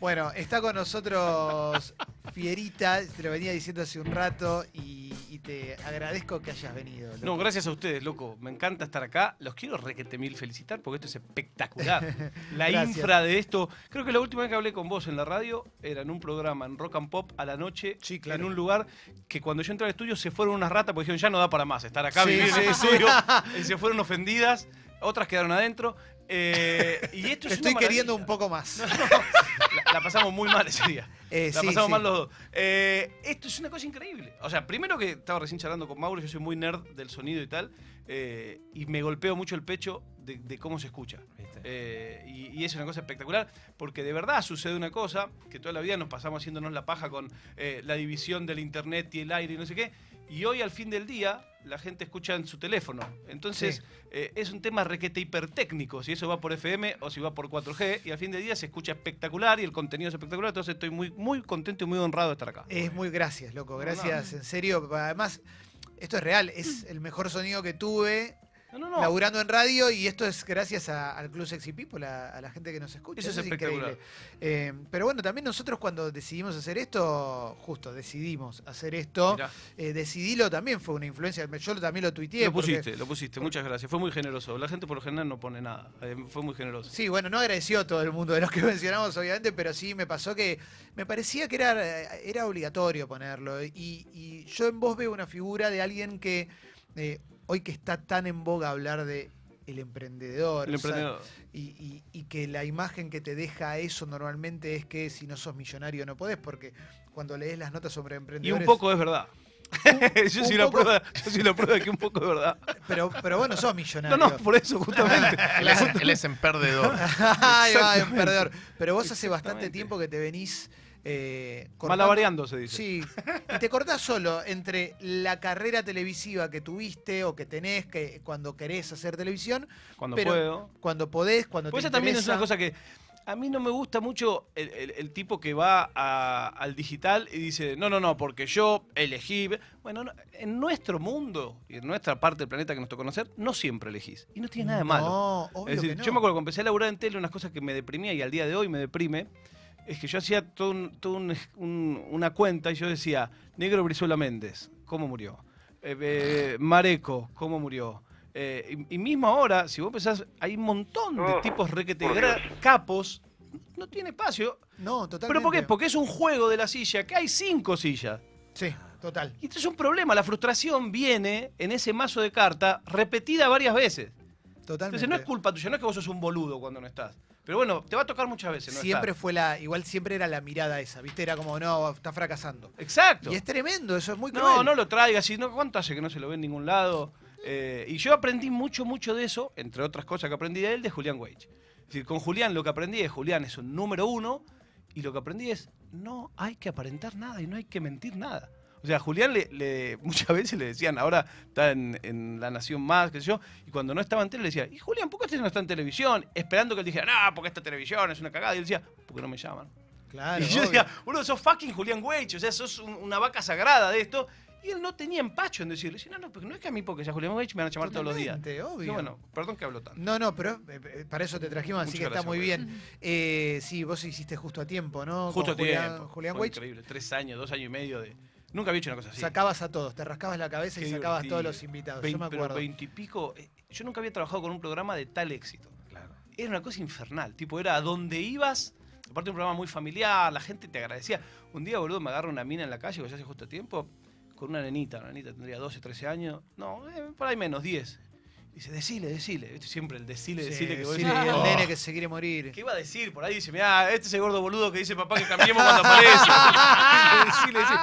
Bueno, está con nosotros Fierita, te lo venía diciendo hace un rato y, y te agradezco que hayas venido. loco. No, gracias a ustedes, loco. Me encanta estar acá. Los quiero requete mil felicitar porque esto es espectacular. La infra de esto. Creo que la última vez que hablé con vos en la radio era en un programa en Rock and Pop a la noche. Sí, claro. En un lugar que cuando yo entré al estudio se fueron unas ratas porque dijeron ya no da para más estar acá Sí, vivir en sí, el sí. estudio. Y se fueron ofendidas. Otras quedaron adentro. Eh, y esto Te es una estoy queriendo un poco más. La, la pasamos muy mal ese día. Eh, La sí, pasamos sí. mal los dos. Eh, esto es una cosa increíble. O sea, primero que estaba recién charlando con Mauro, yo soy muy nerd del sonido y tal, eh, y me golpeo mucho el pecho de, de cómo se escucha. Eh, y, y es una cosa espectacular, porque de verdad sucede una cosa, que toda la vida nos pasamos haciéndonos la paja con eh, la división del internet y el aire y no sé qué, y hoy al fin del día la gente escucha en su teléfono. Entonces Sí. eh, es un tema requete hipertécnico, si eso va por FM o si va por 4G, y al fin del día se escucha espectacular y el contenido es espectacular, entonces estoy muy, muy contento y muy honrado de estar acá. Es muy gracias, loco. No, Gracias, en serio. Además, esto es real. Es el mejor sonido que tuve No, no, no. laburando en radio y esto es gracias a- al Club Sexy People, a, a la gente que nos escucha. Eso es increíble. Eh, pero bueno, también nosotros cuando decidimos hacer esto, justo decidimos hacer esto, eh, decidilo también fue una influencia. Yo también lo tuiteé. lo porque- pusiste, lo pusiste, muchas gracias. Fue muy generoso. La gente por lo general no pone nada. eh, fue muy generoso. Sí, bueno, no agradeció a todo el mundo de los que mencionamos, obviamente, pero sí me pasó que me parecía que era, era obligatorio ponerlo. Y, y yo en vos veo una figura de alguien que eh, hoy que está tan en boga hablar de el emprendedor. El o sea, emprendedor. y, y- y que la imagen que te deja eso normalmente es que si no sos millonario no podés, porque cuando lees las notas sobre Y emprendedores. un poco es verdad. yo, un soy la poco- prueba, yo soy la prueba de que un poco es verdad. Pero, pero bueno, sos No, millonario. no, por eso, justamente. Él es, él es emperdedor. Ay, va, Exactamente. perdedor. Pero vos hace bastante tiempo que te venís eh, cortando- se dice. Sí, y te cortás solo entre la carrera televisiva que tuviste o que tenés que cuando querés hacer televisión, Cuando pero puedo. cuando podés, cuando Pues te esa también es una cosa que a mí no me gusta mucho el, el- el tipo que va a- al digital y dice, no, no, no, porque yo elegí. Bueno, no, en nuestro mundo y en nuestra parte del planeta que nos tocó conocer, no siempre elegís. Y no tiene nada de malo. No, obvio Es decir, que no. yo me acuerdo cuando empecé a laburar en tele, unas cosas que me deprimía y al día de hoy me deprime, es que yo hacía todo un- todo un- un- una cuenta y yo decía, Negro Brizuela Méndez, ¿cómo murió? Eh, eh, Mareco, ¿cómo murió? Eh, y, y mismo ahora, si vos pensás, hay un montón de Oh, tipos requete capos, no tiene espacio. No, totalmente. ¿Pero por qué? Porque es un juego de la silla, que hay cinco sillas. Sí, total. Y esto es un problema, la frustración viene en ese mazo de carta repetida varias veces. Totalmente. Entonces no es culpa tuya, no es que vos sos un boludo cuando no estás. Pero bueno, te va a tocar muchas veces, ¿no? siempre fue la, igual siempre era la mirada esa, ¿viste? Era como, no, está fracasando. Exacto. Y es tremendo, eso es muy No, cruel. no lo traigas, si no, ¿cuánto hace que no se lo ve en ningún lado? Eh, y yo aprendí mucho, mucho de eso, entre otras cosas que aprendí de él, de Julián Weich. Es decir, con Julián lo que aprendí es, Julián es un número uno, y lo que aprendí es, no hay que aparentar nada y no hay que mentir nada. O sea, a Julián le, le- muchas veces le decían, ahora está en, en La Nación Más, qué sé yo, y cuando no estaba en tele le decía, ¿y Julián, por qué usted no está en televisión? Esperando que él dijera, no, porque esta televisión es una cagada. Y él decía, porque no me llaman. Claro, y yo obvio. decía, boludo, sos fucking Julián Weich, o sea, sos un- una vaca sagrada de esto. Y él no tenía empacho en decirle, no, no, porque no es que a mí porque sea Julián Weich me van a llamar todos los días. Obvio. Digo, bueno, perdón que hablo tanto. No, no, pero eh, eh, para eso te trajimos, así Muchas que está muy bien. Eh, sí, vos hiciste justo a tiempo, ¿no? Justo a Julián, tiempo. Julián Fue Weich. increíble, tres años, dos años y medio de... Nunca había hecho una cosa así. Sacabas a todos, te rascabas la cabeza y sacabas divertido. todos los invitados. Vein- yo me pero acuerdo. veintipico... eh, Yo nunca había trabajado con un programa de tal éxito. Era una cosa infernal. Tipo, era a donde ibas... Aparte un programa muy familiar, la gente te agradecía. Un día, boludo, me agarra una mina en la calle, que ya hace justo a tiempo, con una nenita. Una nenita tendría 12, 13 años. No, eh, por ahí menos, 10. Dice, decile, decile. ¿Viste? Siempre el decile, Sí, decile que vos decile, decís, el "Oh". nene que se quiere morir. ¿Qué iba a decir? Por ahí dice, mira, este es el gordo boludo que dice papá que cambiemos cuando aparece. decile, decile.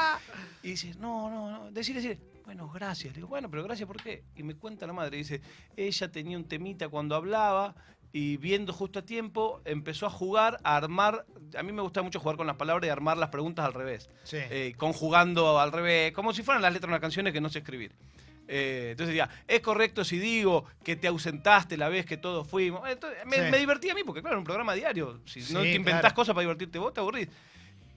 Y dice, no, no, no, decile, decile. Bueno, gracias. Le digo, bueno, pero gracias ¿por qué? Y me cuenta la madre, dice, ella tenía un temita cuando hablaba y viendo justo a tiempo empezó a jugar, a armar, a mí me gusta mucho jugar con las palabras y armar las preguntas al revés, Sí. eh, conjugando al revés, como si fueran las letras de una canción que no sé escribir. Eh, entonces decía, ¿es correcto si digo que te ausentaste la vez que todos fuimos? Entonces, me, Sí. me divertía a mí, porque claro, era un programa diario. Si no te inventás claro. cosas para divertirte vos, te aburrís.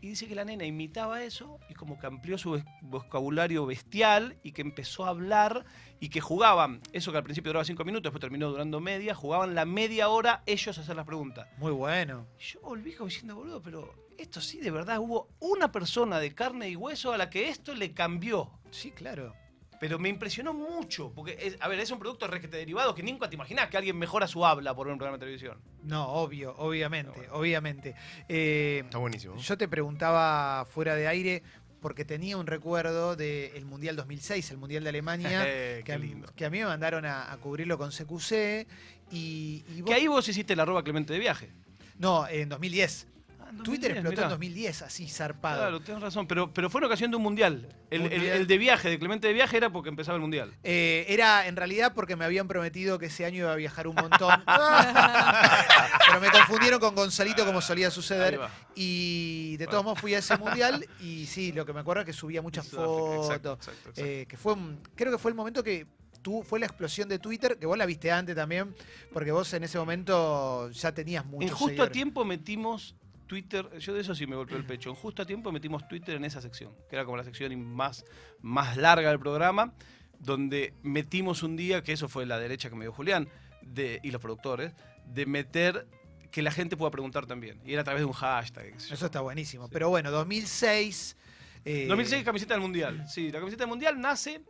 Y dice que la nena imitaba eso y como que amplió su vocabulario bestial y que empezó a hablar y que jugaban, eso que al principio duraba cinco minutos, después terminó durando media, jugaban la media hora ellos a hacer las preguntas. Muy bueno. Y yo volví como diciendo, boludo, pero esto sí, de verdad, hubo una persona de carne y hueso a la que esto le cambió. Sí, claro. Pero me impresionó mucho, porque, es- a ver, es un producto requete derivado que nunca te imaginás que alguien mejora su habla por ver un programa de televisión. No, obvio, obviamente, obviamente. Eh, Está buenísimo. yo te preguntaba fuera de aire porque tenía un recuerdo del Mundial 2006, el Mundial de Alemania, Eh, que, qué a, lindo. que a mí me mandaron a, a cubrirlo con CQC y, y vos- Que ahí vos hiciste el arroba Clemente de viaje. No, en 2010. Ah, Twitter 2010, explotó mirá. en 2010, así zarpado. Claro, tenés razón, pero, pero fue en ocasión de un mundial. El, el- Mundial. el de viaje, de Clemente de viaje, era porque empezaba el mundial. Eh, era en realidad porque me habían prometido que ese año iba a viajar un montón. Pero me confundieron con Gonzalito como solía suceder. Y de todos modos fui a ese mundial y sí, lo que me acuerdo es que subía muchas fotos. exacto, exacto, exacto. eh, que fue creo que fue el momento que tú fue la explosión de Twitter, que vos la viste antes también, porque vos en ese momento ya tenías mucho en justo a tiempo metimos Twitter, yo de eso sí me golpeó el pecho, en justo a tiempo metimos Twitter en esa sección, que era como la sección más, más larga del programa, donde metimos un día, que eso fue la derecha que me dio Julián, de, y los productores, de meter que la gente pueda preguntar también. Y era a través de un hashtag. yo. Eso está buenísimo. Sí. Pero bueno, 2006. eh, 2006 camiseta del Mundial. Sí, la camiseta del Mundial nace...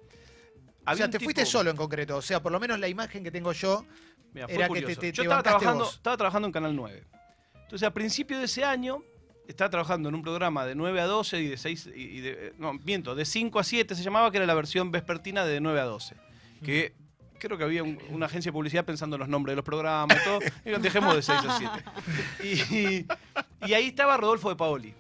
O sea, te fuiste solo en concreto. O sea, por lo menos la imagen que tengo yo. Fue Era que te- te- Yo te estaba bancaste trabajando, vos. estaba trabajando en Canal 9. Entonces, a principio de ese año, estaba trabajando en un programa de 9 a 12 y de 6. Y, de, no, miento, de 5 a 7 se llamaba, que era la versión vespertina de 9 a 12. Que creo que había un- una agencia de publicidad pensando en los nombres de los programas y todo. Y digo, dejemos de 6 a 7. Y, y ahí estaba Rodolfo de Paoli.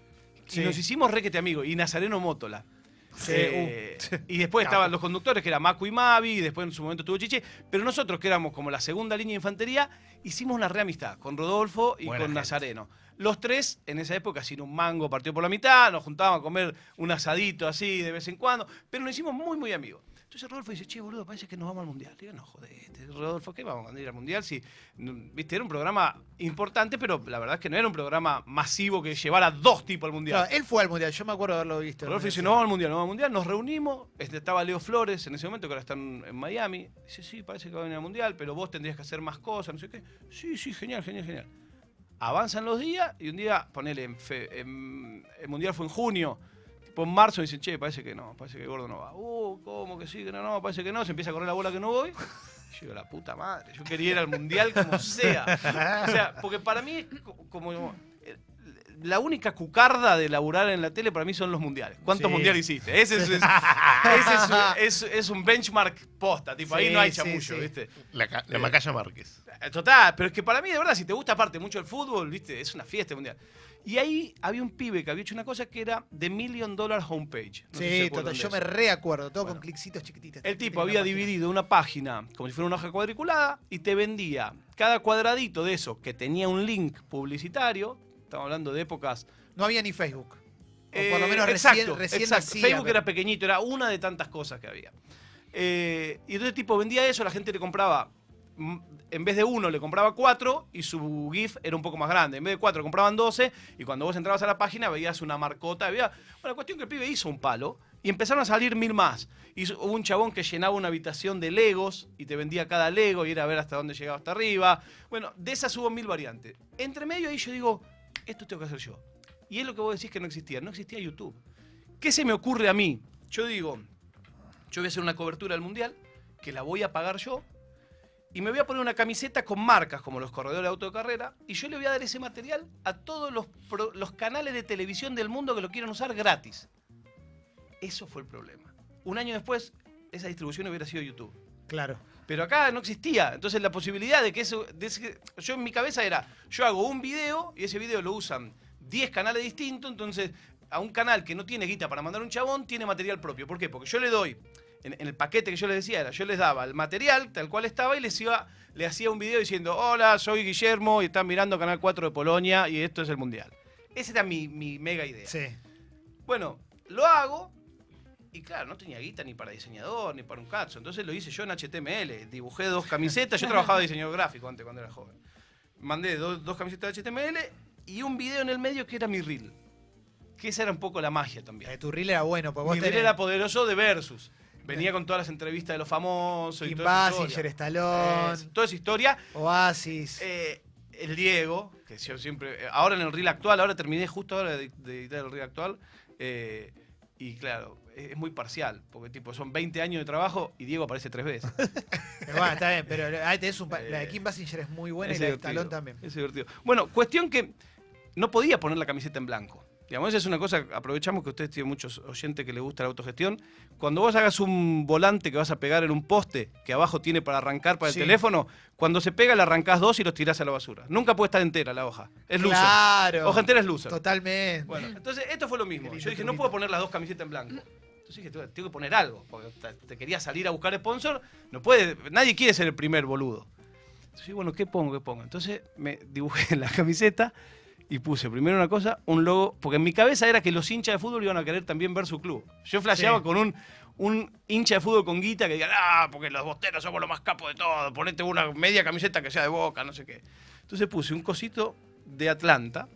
Sí. Y nos hicimos requete amigos. Y Nazareno Mótola. Sí, Eh, uh. y después estaban los conductores, que era Macu y Mavi, y después en su momento estuvo Chiche, pero nosotros, que éramos como la segunda línea de infantería, hicimos una reamistad con Rodolfo y Buena con gente. Nazareno. Los tres, en esa época, sin un mango, partido por la mitad, nos juntábamos a comer un asadito así de vez en cuando, pero nos hicimos muy, muy amigos. Entonces Rodolfo dice, che, boludo, parece que nos vamos al Mundial. Digo, no, jodete, Rodolfo, ¿qué vamos a ir al Mundial? Si, viste, era un programa importante, pero la verdad es que no era un programa masivo que llevara dos tipos al Mundial. Claro, él fue al mundial. Yo me acuerdo de haberlo visto. Rodolfo dice, no vamos al mundial, no vamos al mundial. Nos reunimos, este, estaba Leo Flores en ese momento, que ahora están en Miami. Dice, sí, parece que va a venir al mundial, pero vos tendrías que hacer más cosas, no sé qué. Sí, sí, genial, genial, genial. Avanzan los días y un día, ponele, en fe- en- el mundial fue en junio. Tipo en marzo dicen, che, parece que no, parece que Gordo no va. Uh, ¿cómo que sí, que no, no, parece que no. Se empieza a correr la bola que no voy. Yo digo, la puta madre, yo quería ir al mundial como sea. O sea, porque para mí es co- como. eh, La única cucarda de laburar en la tele para mí son los mundiales. ¿Cuántos Sí. mundiales hiciste? Ese, es, ese es, un- es- es un benchmark posta, tipo, ahí Sí, no hay chamullo, sí. ¿viste? La, la Eh, Macaya Márquez. Eh, Total, pero es que para mí, de verdad, si te gusta aparte mucho el fútbol, ¿viste? Es una fiesta mundial. Y ahí había un pibe que había hecho una cosa que era The Million Dollar Homepage. No si Sí, acuerdan total, yo me reacuerdo, todo Bueno. con clicitos chiquititos. El tipo había dividido una página como si fuera una hoja cuadriculada y te vendía cada cuadradito de eso que tenía un link publicitario. Estamos hablando de épocas. No había ni Facebook. O por eh, lo menos exacto, recién, recién exacto. nacía, Facebook pero- era pequeñito, era una de tantas cosas que había. Eh, y entonces, tipo, vendía eso, la gente le compraba. En vez de uno, le compraba cuatro y su GIF era un poco más grande. En vez de cuatro, compraban 12 y cuando vos entrabas a la página veías una marcota. Había, bueno, cuestión que el pibe hizo un palo y empezaron a salir mil más. Hizo, hubo un chabón que llenaba una habitación de Legos y te vendía cada Lego y era a ver hasta dónde llegaba hasta arriba. Bueno, de esas hubo mil variantes. Entre medio ahí yo digo, esto tengo que hacer yo. Y es lo que vos decís que no existía. No existía YouTube. ¿Qué se me ocurre a mí? Yo digo, yo voy a hacer una cobertura del Mundial, que la voy a pagar yo, y me voy a poner una camiseta con marcas como los corredores de auto de carrera, y yo le voy a dar ese material a todos los, pro- los canales de televisión del mundo que lo quieran usar gratis. Eso fue el problema. Un año después, esa distribución hubiera sido YouTube. Claro. Pero acá no existía. Entonces la posibilidad de que eso... de ese- yo en mi cabeza era, yo hago un video y ese video lo usan 10 canales distintos, entonces a un canal que no tiene guita para mandar un chabón, tiene material propio. ¿Por qué? Porque yo le doy, en, en el paquete que yo les decía era, yo les daba el material tal cual estaba y les iba, le hacía un video diciendo, hola, soy Guillermo y están mirando Canal 4 de Polonia y esto es el Mundial. Esa era mi, mi mega idea. Sí. Bueno, lo hago y claro, no tenía guita ni para diseñador ni para un cacho. Entonces lo hice yo en HTML. Dibujé dos camisetas. Yo trabajaba de diseñador gráfico antes cuando era joven. Mandé dos, dos camisetas de HTML y un video en el medio que era mi reel. Que esa era un poco la magia también. de tu reel era bueno, porque vos Mi reel tenés era poderoso de Versus. Venía con todas las entrevistas de los famosos y Kim toda esa Basinger. Stallone, Eh, toda esa historia. Oasis. Eh, el Diego, que yo siempre. eh, Ahora en el reel actual, ahora terminé justo ahora de, de editar el reel actual. eh, y claro, es, muy parcial, porque tipo son 20 años de trabajo y Diego aparece tres veces. Pero bueno, está bien, pero un la de Kim Basinger es muy buena Es y la de Stallone también. Es divertido. Bueno, cuestión que no podía poner la camiseta en blanco. Digamos, esa es una cosa, aprovechamos que ustedes tienen muchos oyentes que les gusta la autogestión. Cuando vos hagas un volante que vas a pegar en un poste que abajo tiene para arrancar para el Sí. teléfono, cuando se pega le arrancás dos y los tirás a la basura. Nunca puede estar entera la hoja. Es loser. Claro. Hoja entera es loser. Totalmente. Bueno, entonces esto fue lo mismo. Yo dije, no puedo poner las dos camisetas en blanco. Entonces dije, tengo que poner algo, porque te, quería salir a buscar sponsor. No puede, nadie quiere ser el primer boludo. Entonces bueno, ¿qué pongo? ¿Qué pongo? Entonces me dibujé en la camiseta y puse primero una cosa, un logo, porque en mi cabeza era que los hinchas de fútbol iban a querer también ver su club. Yo flasheaba Sí. con un, un hincha de fútbol con guita que diga, ah, porque los bosteros somos los más capos de todo, ponete una media camiseta que sea de boca, no sé qué. Entonces puse un cosito de Atlanta,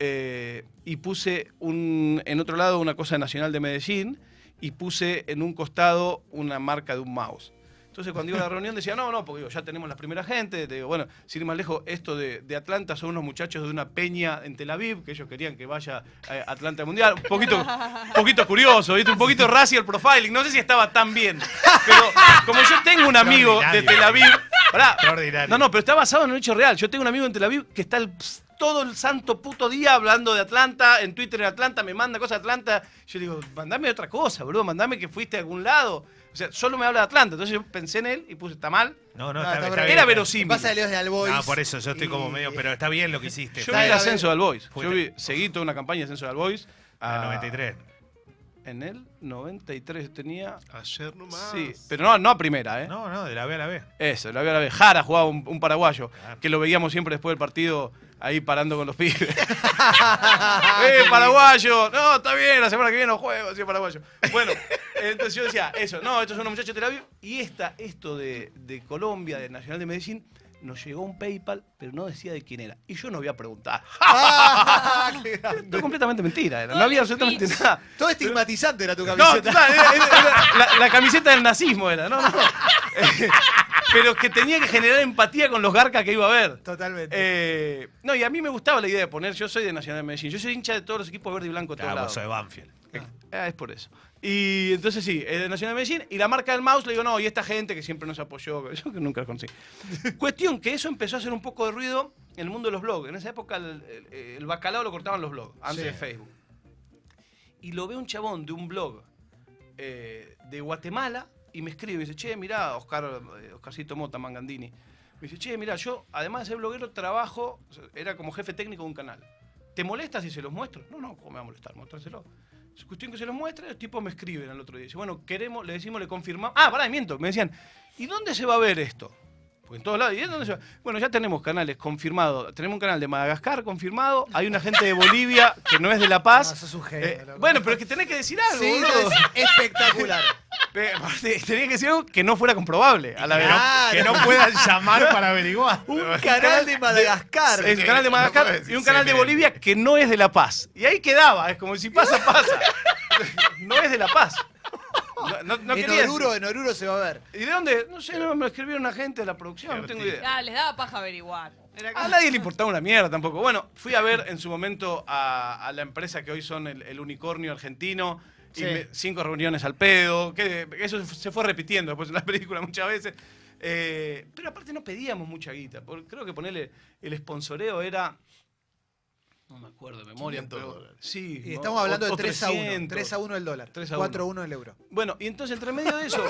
eh, y puse un, en otro lado una cosa nacional de Medellín y puse en un costado una marca de un mouse. Entonces cuando iba a la reunión decía, no, no, porque digo, ya tenemos la primera gente, te digo, bueno, sin ir más lejos, esto de, de Atlanta son unos muchachos de una peña en Tel Aviv, que ellos querían que vaya a Atlanta al Mundial, un poquito, un poquito curioso, ¿viste? un poquito racial profiling, no sé si estaba tan bien, pero como yo tengo un amigo de. Tel Aviv, pará, no, no, pero está basado en un hecho real. Yo tengo un amigo en Tel Aviv que está el- todo el santo puto día hablando de Atlanta, en Twitter en Atlanta, me manda cosas de Atlanta. Yo digo, mandame otra cosa, boludo, mandame que fuiste a algún lado. O sea, solo me habla de Atlanta. Entonces yo pensé en él y puse, ¿está mal? No, no, No, está, está está bien. bien. Era verosímil. Pasa de Leos de Albois. No, por eso yo estoy como medio, pero está bien lo que hiciste. Yo vi el ascenso de Albois. Yo vi, seguí toda una campaña de ascenso de Albois. a a- 93. En el 93 tenía... Ayer nomás. Sí, pero no, no a primera, ¿eh? No, no, de la B a la B. Eso, la veo a la vez. Jara jugaba un, un paraguayo, Claro. que lo veíamos siempre después del partido ahí parando con los pibes. ¡Eh, paraguayo! No, está bien, la semana que viene no juego, así paraguayo. Bueno, entonces yo decía, eso, no, estos son unos muchachos de Tel Aviv. Y esta, esto de, de Colombia, de Nacional de Medellín, nos llegó un PayPal, pero no decía de quién era. Y yo no voy a preguntar. Ah. Esto es completamente mentira, era. no había absolutamente nada. Todo estigmatizante era tu No, camiseta. total, era- era- era la, la camiseta del nazismo era, no, no. Pero que tenía que generar empatía con los garcas que iba a ver. Totalmente. Eh, no, y a mí me gustaba la idea de poner, yo soy de Nacional de Medellín, yo soy hincha de todos los equipos verde y blanco Claro, vos de Banfield. Ah, es por eso. Y entonces sí, es de Nacional de Medellín. Y la marca del mouse le digo, no, y esta gente que siempre nos apoyó, yo que nunca conocí. Cuestión que eso empezó a hacer un poco de ruido en el mundo de los blogs. En esa época el, el- el bacalao lo cortaban los blogs, antes Sí. de Facebook. Y lo ve un chabón de un blog eh, de Guatemala y me escribe y dice, che, mirá, Oscar, eh, Oscarcito Mota, Mangandini. Me dice, che, mirá, yo, además de ser bloguero, trabajo, era como jefe técnico de un canal. ¿Te molesta si se los muestro? No, no, ¿cómo me va a molestar? Mostrárselo. Es cuestión que se los muestre, los tipos me escriben al otro día. Dice, bueno, queremos, le decimos, le confirmamos. Ah, pará, miento. Me decían, ¿y dónde se va a ver esto? Pues en todos lados. ¿Y dónde se va? Bueno, ya tenemos canales confirmados. Tenemos un canal de Madagascar confirmado. Hay una gente de Bolivia que no es de La Paz. No, sos un genio, Eh, bueno, pero es que tenés que decir algo, Sí, boludo. es espectacular. Eh, Tenés que decir algo que no fuera comprobable a la vez. Claro. Que no puedan llamar para averiguar. Un canal de Madagascar. Es un canal de Madagascar y un canal de. Bolivia que no es de La Paz. Y ahí quedaba, es como si pasa, pasa. No es de La Paz. No, no- no en quería Oruro, en Oruro se va a ver. ¿Y de dónde? No sé, no, me escribió una gente de la producción, no tengo idea. Ah, les daba paja averiguar. A nadie le importaba una mierda tampoco. Bueno, fui a ver en su momento a, a la empresa que hoy son el, el unicornio argentino. Y Sí. me- cinco reuniones al pedo. Que eso se fue repitiendo después en la película muchas veces. Eh, pero aparte no pedíamos mucha guita. porque creo que ponerle el sponsoreo era. No me acuerdo de memoria. 500 pero- dólares. Sí. Y estamos hablando o- de o 3 a 1. 300. 3 a 1 el dólar. 3 a 4 a 1 el euro. Bueno, y entonces entre medio de eso.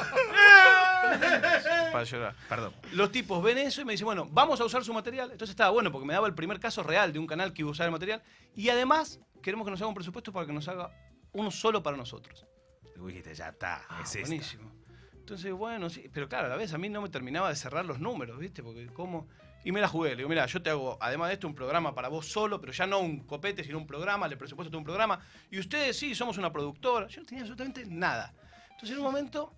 para llorar. Perdón. Los tipos ven eso y me dicen, bueno, vamos a usar su material. Entonces estaba bueno porque me daba el primer caso real de un canal que iba a usar el material. Y además queremos que nos haga un presupuesto para que nos haga uno solo para nosotros. Y dijiste, ya está, Ah, es esta. buenísimo. Entonces, bueno, sí. Pero claro, a la vez a mí no me terminaba de cerrar los números, ¿viste? Porque cómo... Y me la jugué. Le digo, mira, yo te hago, además de esto, un programa para vos solo, pero ya no un copete, sino un programa, le presupuesto de un programa. Y ustedes sí, somos una productora. Yo no tenía absolutamente nada. Entonces en un momento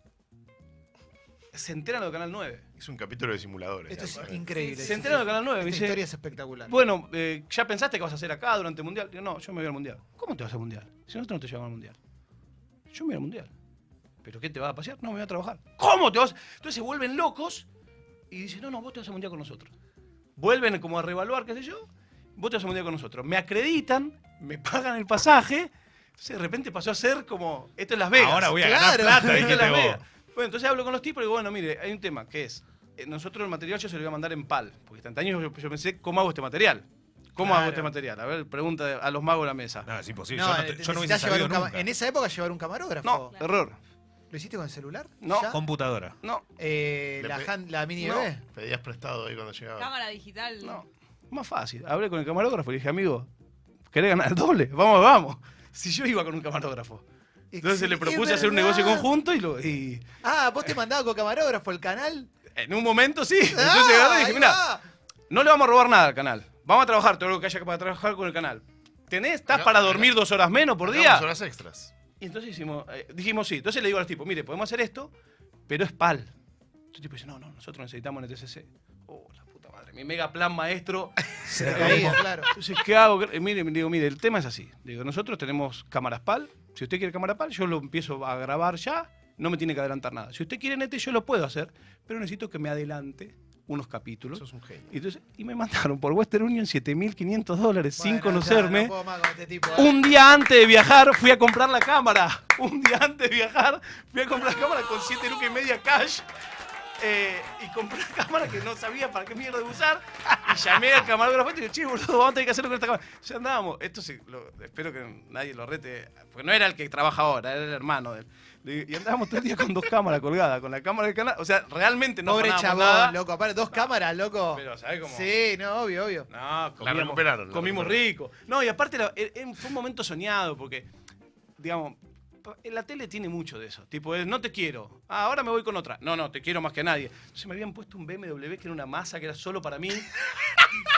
se enteran de Canal 9. Es un capítulo de simuladores. Esto es increíble. Se enteran de Canal 9. me Esta dice, historia es espectacular. Bueno, eh, ¿ya pensaste que vas a hacer acá durante el mundial? Digo, no, yo me voy al mundial. ¿Cómo te vas al mundial? Si nosotros no te llevamos al mundial. Yo me voy al mundial. ¿Pero qué te vas a pasear? No, me voy a trabajar. ¿Cómo te vas? Entonces se vuelven locos y dicen, no, no, vos te vas al mundial con nosotros. Vuelven como a revaluar, qué sé yo. Vos te vas al mundial con nosotros. Me acreditan, me pagan el pasaje. Entonces de repente pasó a ser como, esto es Las Vegas. Ahora voy a Claro. ganar plata, Esto es dijiste Las vos. Vegas. Bueno, entonces hablo con los tipos y digo, bueno, mire, hay un tema que es, eh, nosotros el material yo se lo voy a mandar en PAL, porque instantáneos yo, yo pensé, ¿cómo hago este material? ¿Cómo hago Claro. este material? A ver, pregunta a los magos de la mesa. No, es imposible. No, yo no, te- yo no hubiese sabido nunca. En esa época llevar un camarógrafo. No, error. ¿Lo hiciste con el celular? No. ¿Ya? Computadora. No, Eh, Le la, hand- la mini No. bebé. Pedías prestado ahí cuando llegaba. Cámara digital. no. Más fácil. Hablé con el camarógrafo y le dije, amigo, ¿querés ganar el doble? Vamos, vamos. Si yo iba con un camarógrafo. Entonces le propuse hacer un verdad. negocio conjunto y, lo, y Ah, vos te mandabas con camarógrafo el canal. en un momento sí. Entonces Ah, agarré y dije, mira, va. no le vamos a robar nada al canal. Vamos a trabajar todo lo que haya para trabajar con el canal. ¿Tenés? ¿Estás Acá- para dormir dos horas menos por día? Hagamos horas extras. Y entonces hicimos, eh, dijimos sí. Entonces le digo a los tipos, mire, podemos hacer esto, pero es PAL. Entonces tipo dice, no, no, nosotros necesitamos NTCC. Oh, la puta madre, mi mega plan maestro. Se reía, claro. Entonces, ¿qué hago? Eh, Mire, digo, mire, el tema es así. Digo, nosotros tenemos cámaras PAL. Si usted quiere cámara PAL, yo lo empiezo a grabar ya. No me tiene que adelantar nada. Si usted quiere NT, yo lo puedo hacer, pero necesito que me adelante unos capítulos. Sos un genio. Y, entonces, y me mandaron por Western Union 7.500 dólares sin conocerme. ya, no puedo más con este tipo, ¿eh? Un día antes de viajar fui a comprar la cámara. Un día antes de viajar fui a comprar la cámara con 7 lucas y media cash. eh, y compré una cámara que no sabía para qué mierda de usar. Y llamé al camarógrafo y dije, che, boludo, vamos a tener que hacerlo con esta cámara. Ya andábamos. Esto sí, lo- espero que nadie lo rete. Porque no era el que trabaja ahora, era el hermano de él. Y andábamos todo el día con dos cámaras colgadas, con la cámara del canal. O sea, realmente no Pobre chabón, nada. loco. Aparte, dos cámaras, loco. Pero, ¿sabés cómo? Sí, no, obvio, obvio. No, recuperaron, la comimos recuperaron. rico. No, y aparte era- era- era- fue un momento soñado porque, digamos, la tele tiene mucho de eso. Tipo, es, no te quiero. Ah, ahora me voy con otra. No, no, te quiero más que nadie. Entonces me habían puesto un BMW que era una masa que era solo para mí.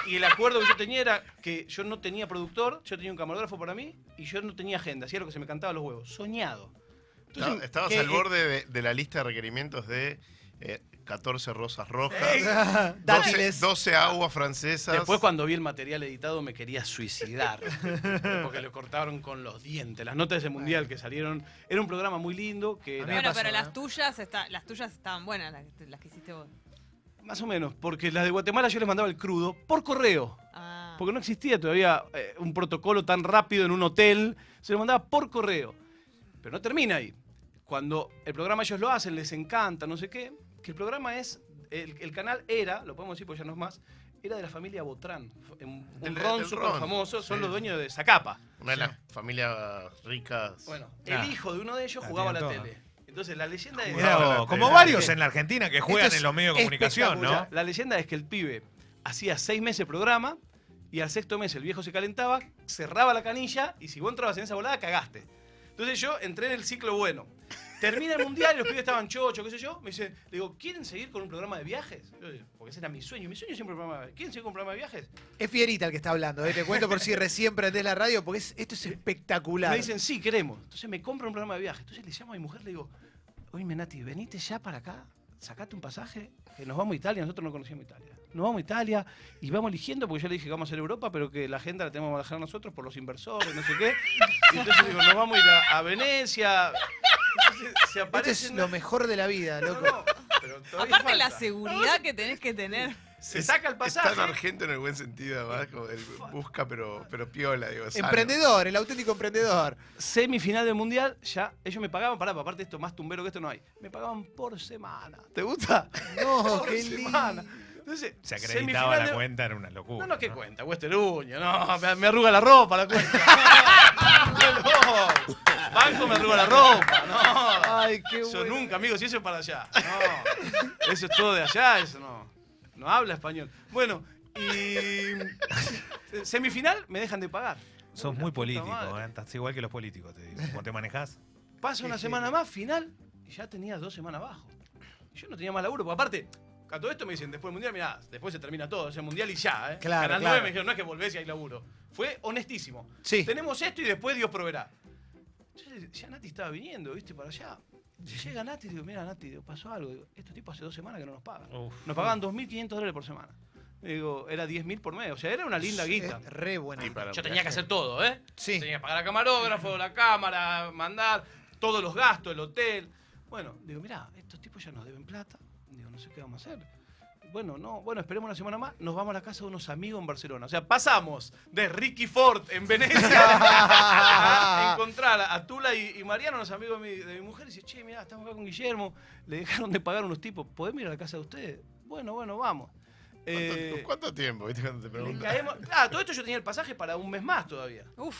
y el acuerdo que yo tenía era que yo no tenía productor, yo tenía un camarógrafo para mí y yo no tenía agenda. Hacía lo que se me cantaba los huevos. Soñado. Entonces, Estabas que- al borde de, de la lista de requerimientos de eh, 14 rosas rojas, Ey, 12, Dátiles. 12 aguas francesas. Después cuando vi el material editado me quería suicidar. porque lo cortaron con los dientes. Las notas de ese mundial que salieron. Era un programa muy lindo que Bueno, pasó, pero ¿eh? las tuyas está, las tuyas estaban buenas, las, que- las que hiciste vos. más o menos. Porque las de Guatemala yo les mandaba el crudo por correo. Ah. Porque no existía todavía eh, un protocolo tan rápido en un hotel. Se lo mandaba por correo. Pero no termina ahí. Cuando el programa ellos lo hacen, les encanta, no sé qué. Que el programa es. El, el canal era, lo podemos decir porque ya no es más, era de la familia Botrán. Un, ron súper famoso. Son sí. los dueños de Zacapa. Una de las familias ricas. Bueno, Ah. el hijo de uno de ellos La jugaba a la tele. Entonces la leyenda es. Como varios en la Argentina que juegan es en los medios de comunicación, ¿no? La leyenda es que el pibe hacía seis meses programa y al sexto mes el viejo se calentaba, cerraba la canilla y si vos entrabas en esa volada, cagaste. Entonces yo entré en el ciclo bueno. Termina el mundial y los pibes estaban chochos, qué sé yo. Me dice, le digo, ¿quieren seguir con un programa de viajes? Yo digo, Porque ese era mi sueño. Mi sueño siempre un programa de ¿Quieren seguir con un programa de viajes? Es Fierita el que está hablando, ¿eh? te cuento por si recién prendés la radio, porque es- esto es espectacular. Me dicen, sí, queremos. Entonces me compro un programa de viajes. Entonces le llamo a mi mujer, le digo, oye, Nati, venite ya para acá, sacate un pasaje, que nos vamos a Italia. Nosotros no conocíamos Italia. Nos vamos a Italia y vamos eligiendo, porque yo le dije que vamos a hacer Europa, pero que la agenda la tenemos que manejar nosotros por los inversores, no sé qué. Y entonces digo, nos vamos a ir a, a Venecia. Entonces se Esto es lo mejor de la vida, loco. no, pero todavía Aparte la seguridad que tenés que tener. Se saca el Es pasaje. tan argento en el buen sentido, además, como el busca pero, pero piola, digo. sano. Emprendedor, el auténtico emprendedor. semifinal del mundial, ya ellos me pagaban, pará, aparte esto más tumbero que esto no hay. Me pagaban por semana. ¿Te gusta? No, por qué semana. lindo. Entonces, Se acreditaba la de- cuenta, era una locura. No, no, ¿qué cuenta? Western Union, no, me, me arruga la ropa la cuenta. no, banco me arruga la ropa, no. Ay, qué Eso bueno. nunca, amigos, si eso es para allá. No, eso es todo de allá, eso no. No habla español. Bueno, y semifinal me dejan de pagar. Sos muy político. ¿eh? estás igual que los políticos, te digo. ¿Cómo te manejás? Pasa una semana más, final, y ya tenía dos semanas abajo. Y yo no tenía más laburo, porque aparte, a todo esto me dicen, después del mundial, mirá, después se termina todo, es el mundial y ya, ¿eh? Claro, Canal claro. 9 me dijeron, no es que volvés y hay laburo. Fue honestísimo. Sí. Tenemos esto y después Dios proveerá. Entonces, ya Nati estaba viniendo, viste, para allá. Llega Nati y digo, mira Nati, digo, pasó algo. Digo, estos tipos hace dos semanas que no nos pagan. Uf. Nos pagaban 2.500 dólares por semana. Digo, era 10.000 por mes. O sea, era una linda guita. Es re buena. Para Yo tenía que hacer todo, ¿eh? Sí. Tenía que pagar al camarógrafo, la cámara, mandar todos los gastos, el hotel. Bueno, digo, mira, estos tipos ya nos deben plata. Digo, no sé qué vamos a hacer. Bueno, no, bueno, esperemos una semana más. Nos vamos a la casa de unos amigos en Barcelona. O sea, pasamos de Ricky Ford en Venecia a encontrar a Tula y, y Mariano, los amigos de mi, de mi mujer, y dice, che, mira, estamos acá con Guillermo, le dejaron de pagar unos tipos, ¿podemos ir a la casa de ustedes? Bueno, bueno, vamos. ¿Cuánto, Eh, cuánto tiempo? ¿Viste cuando te le preguntan? caemos- Ah, todo esto yo tenía el pasaje para un mes más todavía. Uf,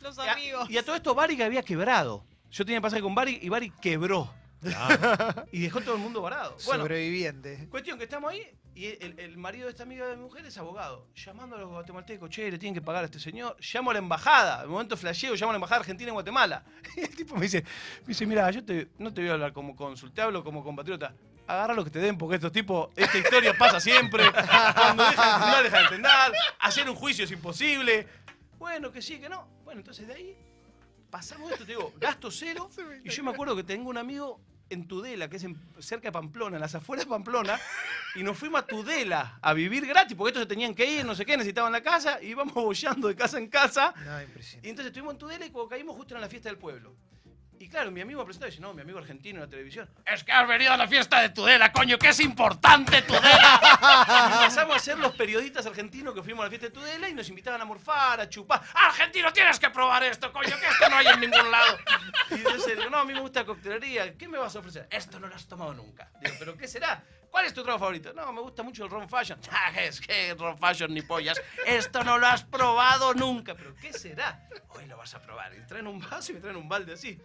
los Y a- amigos. Y a todo esto Bari que había quebrado. Yo tenía pasaje con Bari y Bari quebró. Y dejó todo el mundo varado. Bueno, Sobreviviente. cuestión que estamos ahí y el, el marido de esta amiga de mi mujer es abogado. Llamando a los guatemaltecos, che, le tienen que pagar a este señor. Llamo a la embajada. De momento flasheo, llamo a la embajada argentina en Guatemala. Y el tipo me dice, me dice, mira, yo te- no te voy a hablar como cónsul, te hablo como compatriota. Agarra lo que te den, porque estos tipos, esta historia pasa siempre. Cuando dejan de entender, dejan de entender. Hacer un juicio es imposible. Bueno, que sí, que no. Bueno, entonces de ahí pasamos esto, te digo, gasto cero. Y yo me acuerdo que tengo un amigo en Tudela, que es en- cerca de Pamplona, en las afueras de Pamplona, y nos fuimos a Tudela a vivir gratis, porque estos se tenían que ir, no sé qué, necesitaban la casa, y íbamos bollando de casa en casa. No, Y entonces estuvimos en Tudela y cuando caímos justo en la fiesta del pueblo. Y claro, mi amigo y dice, no, mi amigo argentino en la televisión. Es que has venido a la fiesta de Tudela, coño, que es importante Tudela. y empezamos a ser los periodistas argentinos que fuimos a la fiesta de Tudela y nos invitaban a morfar, a chupar. Argentino, tienes que probar esto, coño, que esto no hay en ningún lado. Y yo le digo, no, a mí me gusta la coctelería, ¿qué me vas a ofrecer? Esto no lo has tomado nunca. Digo, ¿pero qué será? ¿Cuál es tu trago favorito? No, me gusta mucho el ron fashion. Ah, es que ron fashion ni pollas. Esto no lo has probado nunca. ¿Pero qué será? Hoy lo vas a probar. Y traen un vaso y me traen un balde así.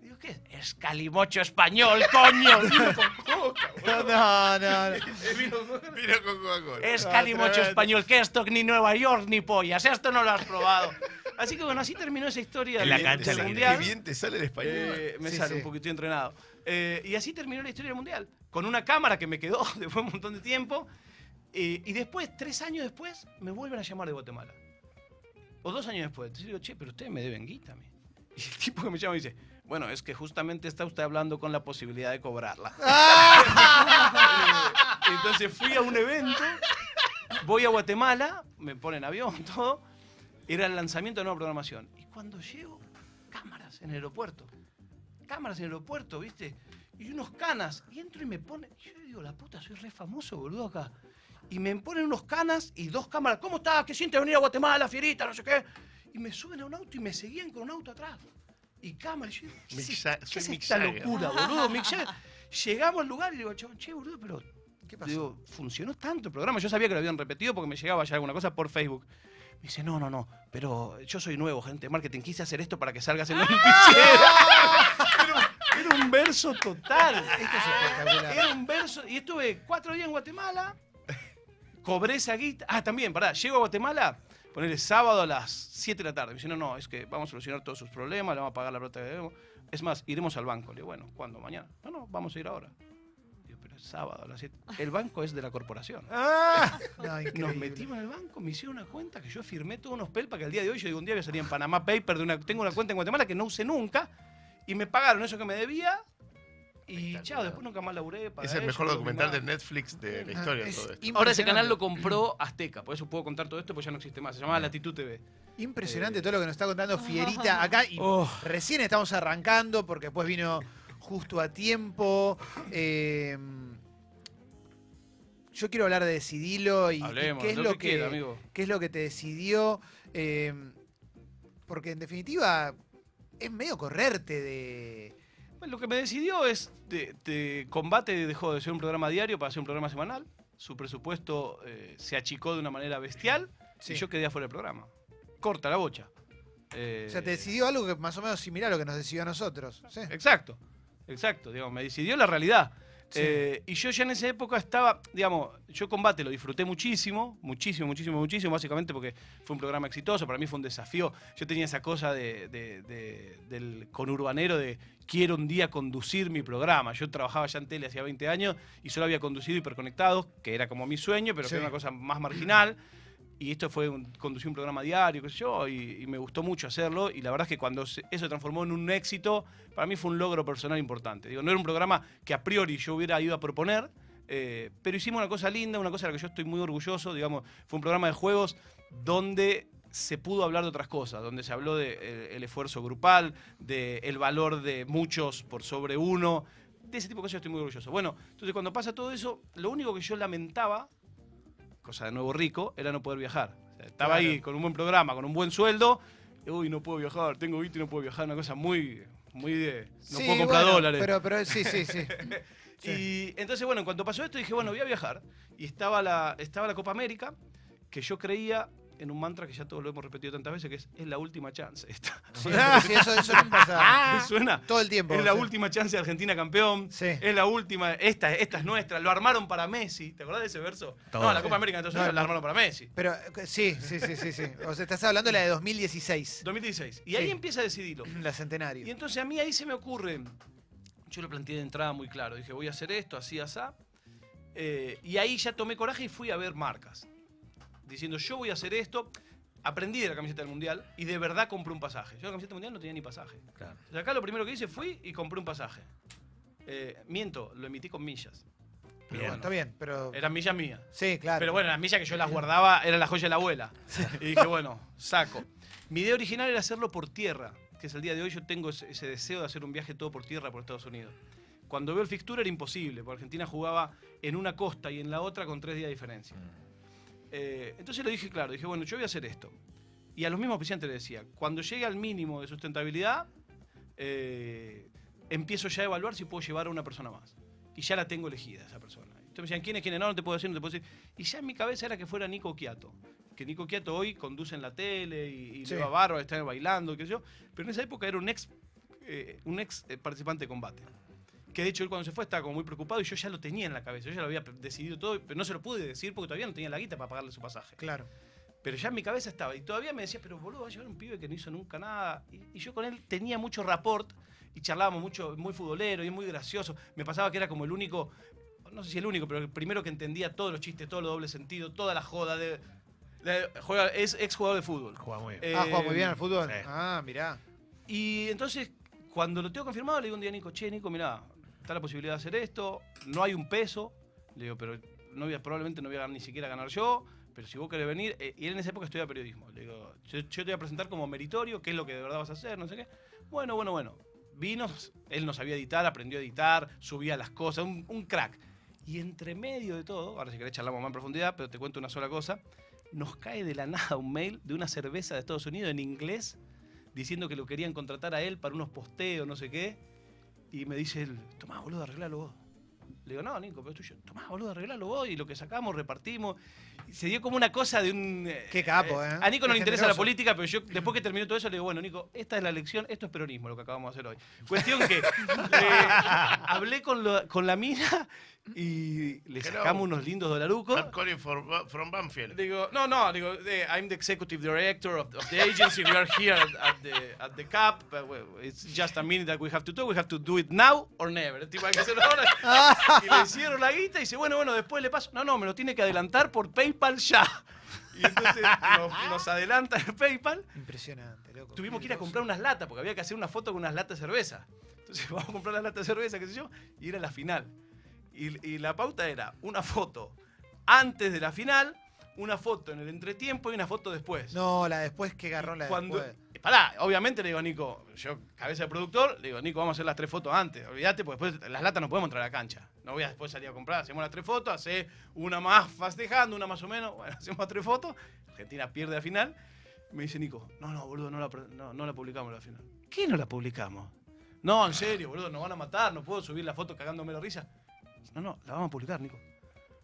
Digo, ¿qué es? Es calimocho español, coño. Vino con coca, boludo. No, no, no. Vino con- Mira con Coca-Cola. Es calimocho tremendo. español, que esto ni Nueva York ni pollas. Esto no lo has probado. Así que bueno, así terminó esa historia En la del- cancha del le Qué mundial. bien te sale el español. Eh, me Sí, sale sí. un poquito entrenado. Eh, y así terminó la historia del mundial. Con una cámara que me quedó después de un montón de tiempo. Eh, y después, tres años después, me vuelven a llamar de Guatemala. O dos años después. Entonces digo, che, pero ustedes me deben guita a mí. Y el tipo que me llama me dice, bueno, es que justamente está usted hablando con la posibilidad de cobrarla. Entonces fui a un evento, voy a Guatemala, me ponen avión, todo. Era el lanzamiento de nueva programación. Y cuando llego, cámaras en el aeropuerto. Cámaras en el aeropuerto, ¿viste? Y unos canas. Y entro y me ponen. Yo digo, la puta, soy re famoso, boludo, acá. Y me ponen unos canas y dos cámaras. ¿Cómo estás? ¿Qué sientes venir a Guatemala, fierita? No sé qué. Y me suben a un auto y me seguían con un auto atrás. Y cámaras. Y yo digo, ¿qué es, esta locura, boludo? Jagger. Llegamos al lugar y digo, chabón, che, boludo, pero ¿Qué pasó? Digo, funcionó tanto el programa. Yo sabía que lo habían repetido porque me llegaba ya alguna cosa por Facebook. Me dice, no, no, no, pero yo soy nuevo, gente de marketing. Quise hacer esto para que salgas en los noticieros. Era, era un verso total. Esto es espectacular. Era un verso. Y estuve cuatro días en Guatemala. Cobré esa guita. Ah, también, pará. Llego a Guatemala. Ponerle sábado a las 7 de la tarde. Me dice, no, no, es que vamos a solucionar todos sus problemas, le vamos a pagar la plata que debemos. Es más, iremos al banco. Le digo, bueno, ¿cuándo? ¿Mañana? No, no, vamos a ir ahora. Digo, pero es sábado a las 7. El banco es de la corporación. Ah, no, Nos metimos en el banco, me hicieron una cuenta que yo firmé todos unos pel para que al día de hoy, yo digo, un día voy a salir en Panamá Paper, de una, tengo una cuenta en Guatemala que no usé nunca, y me pagaron eso que me debía, y chao, después nunca más laburé. para Es el ellos, mejor documental de Netflix de la Ah, historia. es todo esto. Ahora ese canal lo compró Azteca, por eso puedo contar todo esto, pues ya no existe más. Se llamaba Latitud TV. Impresionante Eh. todo lo que nos está contando Fierita acá. Y Oh. recién estamos arrancando porque después vino justo a tiempo. Eh, yo quiero hablar de Decidilo y, Hablemos, qué es lo, lo que, que, quiera, amigo. qué es lo que te decidió. eh, porque en definitiva es medio correrte de. Bueno, lo que me decidió es, de, de Combate dejó de ser un programa diario para ser un programa semanal. Su presupuesto eh, se achicó de una manera bestial Sí. y yo quedé afuera del programa. Corta la bocha. Eh, O sea, te decidió algo que más o menos similar a lo que nos decidió a nosotros. Sí. Exacto, exacto, digamos, me decidió la realidad. Sí. Eh, y yo ya en esa época estaba, digamos, yo combate lo disfruté muchísimo, muchísimo, muchísimo, muchísimo, básicamente porque fue un programa exitoso, para mí fue un desafío. Yo tenía esa cosa de, de- de- del conurbanero de quiero un día conducir mi programa. Yo trabajaba ya en tele hacía 20 años y solo había conducido hiperconectados, que era como mi sueño, pero Sí. que era una cosa más marginal. Y esto fue, un, un programa diario, qué yo, y, me gustó mucho hacerlo. Y la verdad es que cuando eso se transformó en un éxito, para mí fue un logro personal importante. Digo, no era un programa que a priori yo hubiera ido a proponer, eh, pero hicimos una cosa linda, una cosa de la que yo estoy muy orgulloso. Digamos, fue un programa de juegos donde se pudo hablar de otras cosas, donde se habló del de, el esfuerzo grupal, del valor de muchos por sobre uno. De ese tipo de cosas yo estoy muy orgulloso. Bueno, entonces cuando pasa todo eso, lo único que yo lamentaba cosa de nuevo rico, era no poder viajar. O sea, estaba Claro. ahí con un buen programa, con un buen sueldo, y, uy, no puedo viajar, tengo guita y no puedo viajar, una cosa muy, muy de, no Sí, puedo comprar bueno, dólares. Pero, pero sí, sí, sí. Y entonces, bueno, en cuanto pasó esto, dije, bueno, voy a viajar. Y estaba la, estaba la Copa América, que yo creía en un mantra que ya todos lo hemos repetido tantas veces, que es, es la última chance. Esta. Sí, sí, eso, eso pasa ¿Me suena? todo el tiempo. Es la sí. última chance de Argentina campeón. Sí. Es la última. Esta, esta es nuestra. Lo armaron para Messi. ¿Te acordás de ese verso? Todo. No, la Copa América entonces No, la armaron para Messi. Pero sí, sí, sí, sí, sí. O sea, estás hablando de la de 2016, 2016. Y Sí. ahí empieza a decidirlo. la centenario. Y entonces a mí ahí se me ocurre. Yo lo planteé de entrada muy claro. Dije, voy a hacer esto, así, asá. Eh, y ahí ya tomé coraje y fui a ver marcas. Diciendo, yo voy a hacer esto. Aprendí de la camiseta del mundial y de verdad compré un pasaje. Yo la camiseta del mundial no tenía ni pasaje. Claro. O sea, acá lo primero que hice fui y compré un pasaje. Eh, miento, lo emití con millas. Pero Bien. bueno, Está bien, pero. eran millas mías. Sí, claro. Pero bueno, las millas que yo las guardaba eran la joya de la abuela. Y dije, bueno, saco. Mi idea original era hacerlo por tierra, que es el día de hoy yo tengo ese, ese deseo de hacer un viaje todo por tierra por Estados Unidos. Cuando veo el fixture era imposible, porque Argentina jugaba en una costa y en la otra con tres días de diferencia. Eh, entonces le dije, claro, dije, bueno, yo voy a hacer esto. Y a los mismos oficiantes le decía, cuando llegue al mínimo de sustentabilidad, eh, empiezo ya a evaluar si puedo llevar a una persona más. Y ya la tengo elegida esa persona. Entonces me decían, ¿quién es quién es? No, no te puedo decir, no te puedo decir. Y ya en mi cabeza era que fuera Nico Quiato. Que Nico Quiato hoy conduce en la tele y, y Sí. le va bárbaro, está bailando, qué sé yo. Pero en esa época era un ex, eh, un ex eh, participante de combate. Que de hecho él cuando se fue estaba como muy preocupado y yo ya lo tenía en la cabeza. Yo ya lo había decidido todo, pero no se lo pude decir porque todavía no tenía la guita para pagarle su pasaje. Claro. Pero ya en mi cabeza estaba. Y todavía me decía, pero boludo, va a llegar un pibe que no hizo nunca nada. Y, y yo con él tenía mucho rapport y charlábamos mucho, muy futbolero y muy gracioso. Me pasaba que era como el único, no sé si el único, pero el primero que entendía todos los chistes, todo lo doble sentido, toda la joda de. de- juega, es ex jugador de fútbol. Juega muy bien. Eh, Ah, juega muy bien al fútbol. sí. Ah, mirá. Y entonces, cuando lo tengo confirmado, le digo un día a Nico, che, Nico, mirá, la posibilidad de hacer esto, no hay un peso. Le digo, pero no voy a- probablemente no voy a ni siquiera ganar yo, pero si vos querés venir, eh, y él en esa época estudia periodismo. Le digo, yo, yo te voy a presentar como meritorio, qué es lo que de verdad vas a hacer, no sé qué. Bueno, bueno, bueno. Vino, él no sabía editar, aprendió a editar, subía las cosas, un, un crack. Y entre medio de todo, ahora si querés charlamos más en profundidad, pero te cuento una sola cosa, nos cae de la nada un mail de una cerveza de Estados Unidos en inglés diciendo que lo querían contratar a él para unos posteos, no sé qué. Y me dice él, tomá, boludo, arreglalo vos. Le digo, no, Nico, pero es tuyo. Tomá, boludo, arreglalo vos. Y lo que sacamos, repartimos. Y se dio como una cosa de un... eh, Qué capo, ¿eh? A Nico no Qué le interesa la política, pero yo después que terminó todo eso le digo, bueno, Nico, esta es la elección, esto es peronismo lo que acabamos de hacer hoy. Cuestión que eh, hablé con, lo- con la mina y le Hello. sacamos unos lindos dolarucos. I'm calling for, from Banfield. Digo, no, no, digo, I'm the executive director of, of the agency. We are here at, at the at the CAP. but it's just a minute that we have to do. We have to do it now or never. Tipo, hay que hacerlo ahora. y le hicieron la guita y dice, bueno, bueno, después le paso. No, no, me lo tiene que adelantar por PayPal ya. Y entonces nos, nos adelanta el PayPal. Impresionante, loco. Tuvimos que ir a comprar unas latas, porque había que hacer una foto con unas latas de cerveza. Entonces vamos a comprar las latas de cerveza, qué sé yo, y era la final. Y, y la pauta era una foto antes de la final, una foto en el entretiempo y una foto después. No, la después que agarró la Cuando, después. Pará, obviamente le digo a Nico, yo cabeza de productor, le digo, Nico, vamos a hacer las tres fotos antes. Olvídate, porque después las latas no podemos entrar a la cancha. No voy a después salir a comprar. Hacemos las tres fotos, hace una más festejando, una más o menos. Bueno, hacemos las tres fotos. Argentina pierde la final. Me dice Nico, no, no, boludo, no la, no, no la publicamos la final. ¿Qué no la publicamos? No, en serio, boludo, nos van a matar, no puedo subir la foto cagándome la risa. No, no, la vamos a publicar, Nico.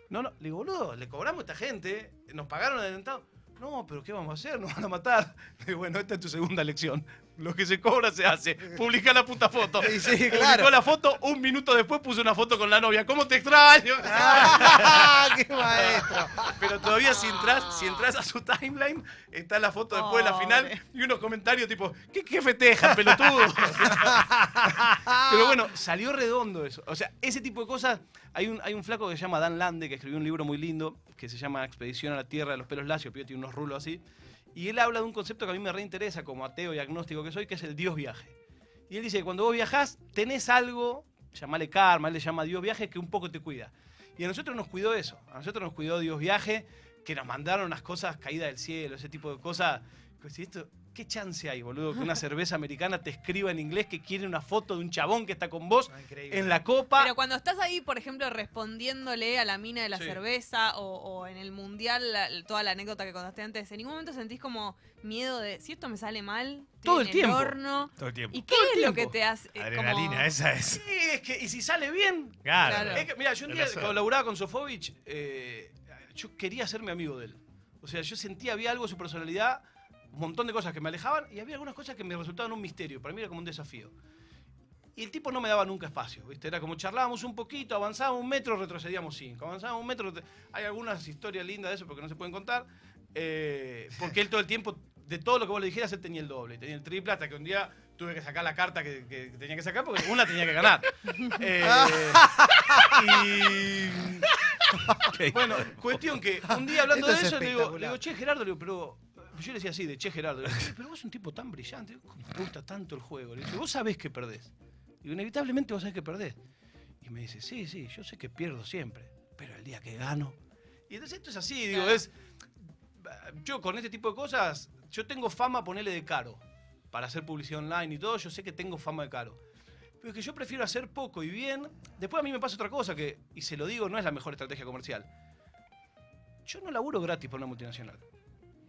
No, no, le digo, boludo, le cobramos a esta gente, nos pagaron adelantado. No, pero ¿qué vamos a hacer? Nos van a matar. Le digo, bueno, esta es tu segunda lección. Lo que se cobra se hace. Publica la puta foto. Sí, sí, Publicó claro. la foto, un minuto después puso una foto con la novia. ¿Cómo te extraño? ¡Ah, ¡Qué maestro! Pero todavía si entras, si entras a su timeline, está la foto después de la final y unos comentarios tipo, ¿qué, qué festejan, pelotudo? Pero bueno, salió redondo eso. O sea, ese tipo de cosas. Hay un, hay un flaco que se llama Dan Lande, que escribió un libro muy lindo, que se llama Expedición a la Tierra de los pelos lacios, pero tiene unos rulos así. Y él habla de un concepto que a mí me reinteresa como ateo y agnóstico que soy, que es el Dios viaje. Y él dice que cuando vos viajás, tenés algo, llamale karma, él le llama Dios viaje, que un poco te cuida. Y a nosotros nos cuidó eso. A nosotros nos cuidó Dios viaje, que nos mandaron unas cosas caídas del cielo, ese tipo de cosas. Que si esto, ¿Qué chance hay, boludo? Que una cerveza americana te escriba en inglés que quiere una foto de un chabón que está con vos No, increíble. en la copa. Pero cuando estás ahí, por ejemplo, respondiéndole a la mina de la Sí. cerveza o, o en el mundial, la- toda la anécdota que contaste antes, ¿en ningún momento sentís como miedo de si esto me sale mal? Todo en el tiempo. horno? Todo el tiempo. ¿Y qué Todo el es lo que te hace? eh, Adrenalina, como- esa es. Sí, es que, y si sale bien. Claro. Claro. Es que, mira, yo un día laburaba con Sofovich, eh, yo quería hacerme amigo de él. O sea, yo sentía, había algo de su personalidad, un montón de cosas que me alejaban y había algunas cosas que me resultaban un misterio. Para mí era como un desafío. Y el tipo no me daba nunca espacio, ¿viste? Era como charlábamos un poquito, avanzábamos un metro, retrocedíamos cinco. Avanzábamos un metro, hay algunas historias lindas de eso porque no se pueden contar. eh, porque él todo el tiempo, de todo lo que vos le dijeras, él tenía el doble, tenía el triple, hasta que un día tuve que sacar la carta que, tenía que sacar porque una tenía que ganar. Eh, y. Bueno, cuestión que un día hablando Esto de es eso, le digo, le digo, che, Gerardo, le digo, pero. Yo le decía así, de che, Gerardo, le digo, pero vos sos un tipo tan brillante, ¿cómo te gusta tanto el juego? Le digo, vos sabés que perdés. Digo, inevitablemente vos sabés que perdés. Y me dice, sí, sí, yo sé que pierdo siempre, pero el día que gano. Y entonces esto es así, digo, es. Yo con este tipo de cosas, yo tengo fama, ponerle de caro. Para hacer publicidad online y todo, yo sé que tengo fama de caro. Pero es que yo prefiero hacer poco y bien. Después a mí me pasa otra cosa que, y se lo digo, no es la mejor estrategia comercial. Yo no laburo gratis por una multinacional.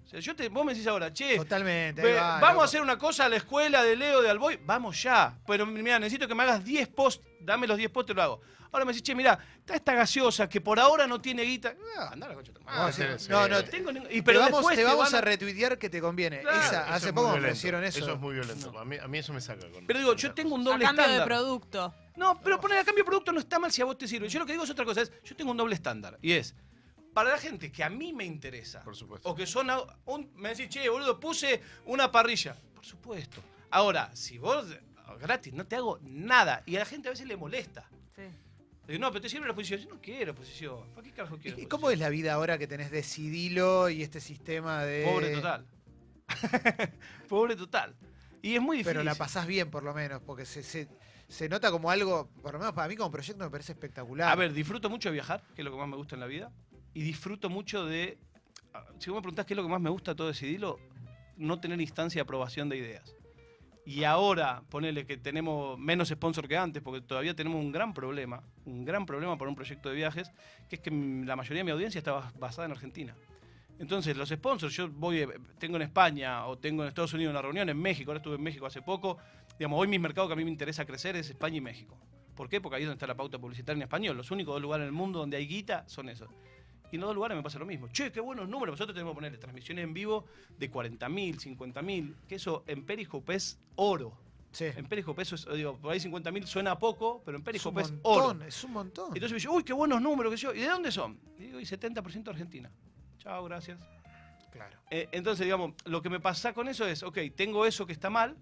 O sea, yo te, vos me decís ahora, che, Totalmente. ve, ahí va, vamos loco. a hacer una cosa a la escuela de Leo, de Alboy. Vamos ya. Pero mira, necesito que me hagas 10 posts. Dame los 10 posts, te lo hago. Ahora me decís, che, mira, está esta gaseosa que por ahora no tiene guita. Ah, andá a la concha de tu madre. No, sí, sí, no, sí. no, No tengo ningún- y te pero vamos, después te vamos van a retuitear que te conviene. Claro, Esa, Eso hace es poco me violento. ofrecieron eso. Eso es muy violento. A mí, a mí eso me saca. Con, Pero digo, yo tengo un cosas. A doble cambio de estándar. producto. No, pero poner a cambio de producto no está mal si a vos te sirve. Yo lo que digo es otra cosa, es yo tengo un doble estándar. Y es, para la gente que a mí me interesa, Por supuesto. o que son, un- me decís, che, boludo, puse una parrilla. Por supuesto. Ahora, si vos, gratis, no te hago nada. Y a la gente a veces le molesta. Sí. Digo, no, pero te sirve la posición. Yo no quiero posición. ¿Para qué carajo quiero ¿Y posición? cómo es la vida ahora que tenés Decidilo y este sistema de. Pobre total. Pobre total. Y es muy difícil. Pero la pasás bien, por lo menos, porque se, se, se nota como algo, por lo menos para mí como proyecto me parece espectacular. A ver, disfruto mucho de viajar, que es lo que más me gusta en la vida. Y disfruto mucho de. ah, Si vos me preguntás qué es lo que más me gusta todo decidirlo, no tener instancia de aprobación de ideas. Y ahora, ponele que tenemos menos sponsor que antes, porque todavía tenemos un gran problema, un gran problema para un proyecto de viajes, que es que la mayoría de mi audiencia está bas- basada en Argentina. Entonces, los sponsors, yo voy, eh, tengo en España o tengo en Estados Unidos una reunión, en México, ahora estuve en México hace poco. Digamos, hoy mis mercados que a mí me interesa crecer es España y México. ¿Por qué? Porque ahí es donde está la pauta publicitaria en español. Los únicos dos lugares en el mundo donde hay guita son esos. Y en los dos lugares me pasa lo mismo. Che, qué buenos números. Nosotros tenemos que ponerle transmisiones en vivo de 40.000, 50.000. Que eso en Periscope es oro. sí. En Periscope eso es, digo, por ahí 50.000 suena poco, pero en Es un Periscope es, oro. montón, es un montón. Entonces me dice, uy, qué buenos números, que yo. ¿Y de dónde son? Y digo, y 70% Argentina. Chao, gracias. Claro. Eh, entonces, digamos, lo que me pasa con eso es, ok, tengo eso que está mal,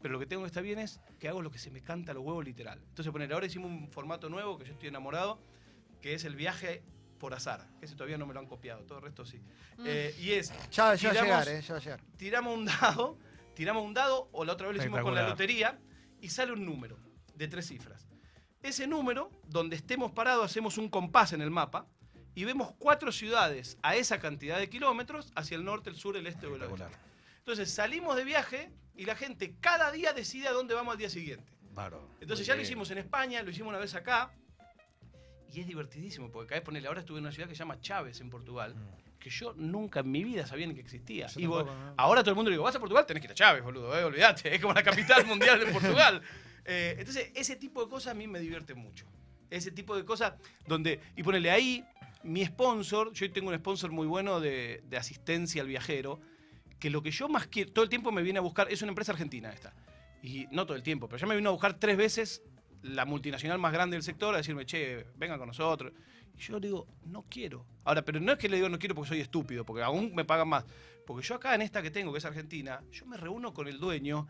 pero lo que tengo que estar bien es que hago lo que se me canta a los huevos literal. Entonces, poner, ahora hicimos un formato nuevo que yo estoy enamorado, que es el viaje por azar. Que ese todavía no me lo han copiado, todo el resto sí. Mm. Eh, y es, Ya, ya va a Tiramos- llegar, ¿eh? Ya va a llegar. tiramos un dado, tiramos un dado, o la otra vez lo hicimos con la lotería, y sale un número de tres cifras. Ese número, donde estemos parados, hacemos un compás en el mapa y vemos cuatro ciudades a esa cantidad de kilómetros hacia el norte, el sur, el este o el oeste. Entonces salimos de viaje y la gente cada día decide a dónde vamos al día siguiente. Entonces ya lo hicimos en España, lo hicimos una vez acá. Y es divertidísimo, porque cada vez ponerle, ahora estuve en una ciudad que se llama Chávez en Portugal, que yo nunca en mi vida sabía ni que existía. Yo Y vos- tampoco, ¿no? ahora todo el mundo le digo, vas a Portugal, tenés que ir a Chávez, boludo, eh, olvídate, es como la capital mundial de Portugal. Eh, entonces, ese tipo de cosas a mí me divierte mucho. Ese tipo de cosas donde, y ponele ahí, mi sponsor, yo tengo un sponsor muy bueno de, de asistencia al viajero, que lo que yo más quiero, todo el tiempo me viene a buscar, es una empresa argentina esta, y no todo el tiempo, pero ya me vino a buscar tres veces la multinacional más grande del sector a decirme, che, venga con nosotros. Y yo digo, no quiero. Ahora, pero no es que le digo no quiero porque soy estúpido, porque aún me pagan más. Porque yo acá en esta que tengo, que es Argentina, yo me reúno con el dueño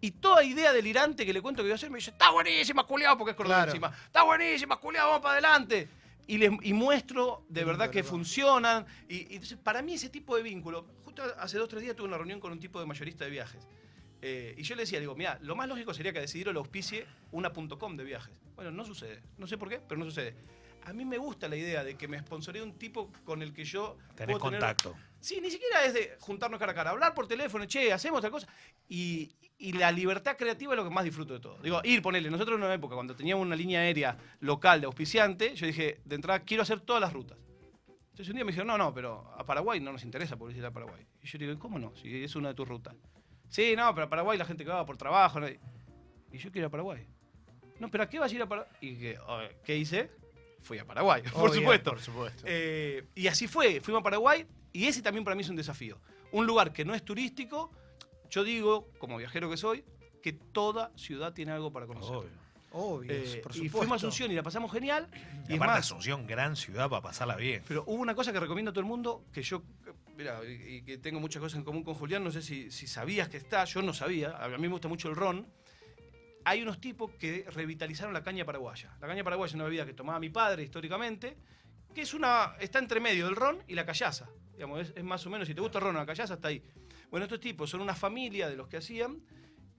y toda idea delirante que le cuento que voy a hacer me dice, está buenísima, culiado, porque es cordón encima. Está buenísima, culiado, vamos para adelante. Y, les, y muestro de verdad que funcionan. Y, y entonces, para mí ese tipo de vínculo, justo hace dos o tres días tuve una reunión con un tipo de mayorista de viajes. Eh, y yo le decía, digo, mira, lo más lógico sería que decidiera lo auspicie una .com de viajes. Bueno, no sucede. No sé por qué, pero no sucede. A mí me gusta la idea de que me sponsoree un tipo con el que yo puedo tener- contacto. Sí, ni siquiera es de juntarnos cara a cara, hablar por teléfono, che, hacemos otra cosa. Y, y la libertad creativa es lo que más disfruto de todo. Digo, ir, ponerle, nosotros en una época, cuando teníamos una línea aérea local de auspiciante, yo dije, de entrada, quiero hacer todas las rutas. Entonces un día me dijeron, no, no, pero a Paraguay no nos interesa publicidad a Paraguay. Y yo digo, ¿cómo no? Si es una de tus rutas. Sí, no, pero a Paraguay la gente que va por trabajo. ¿no? Y yo quiero ir a Paraguay. No, pero ¿a qué vas a ir a Paraguay? Y que, oh, ¿qué hice? Fui a Paraguay, por supuesto. Por supuesto. Eh, y así fue, fuimos a Paraguay y ese también para mí es un desafío. Un lugar que no es turístico, yo digo, como viajero que soy, que toda ciudad tiene algo para conocer. Obvio. Obvio, Eh, por y fuimos a Asunción y la pasamos genial. Y Y es aparte más, Asunción, gran ciudad para pasarla bien. pero hubo una cosa que recomiendo a todo el mundo, que yo, mira, y, que tengo muchas cosas en común con Julián, no sé si, si sabías que está, yo no sabía, a mí me gusta mucho el ron. Hay unos tipos que revitalizaron la caña paraguaya. La caña paraguaya es una bebida que tomaba mi padre históricamente, que es una, está entre medio del ron y la callaza. Digamos, es, es más o menos, si te gusta el ron o la callaza, está ahí. Bueno, estos tipos son una familia de los que hacían,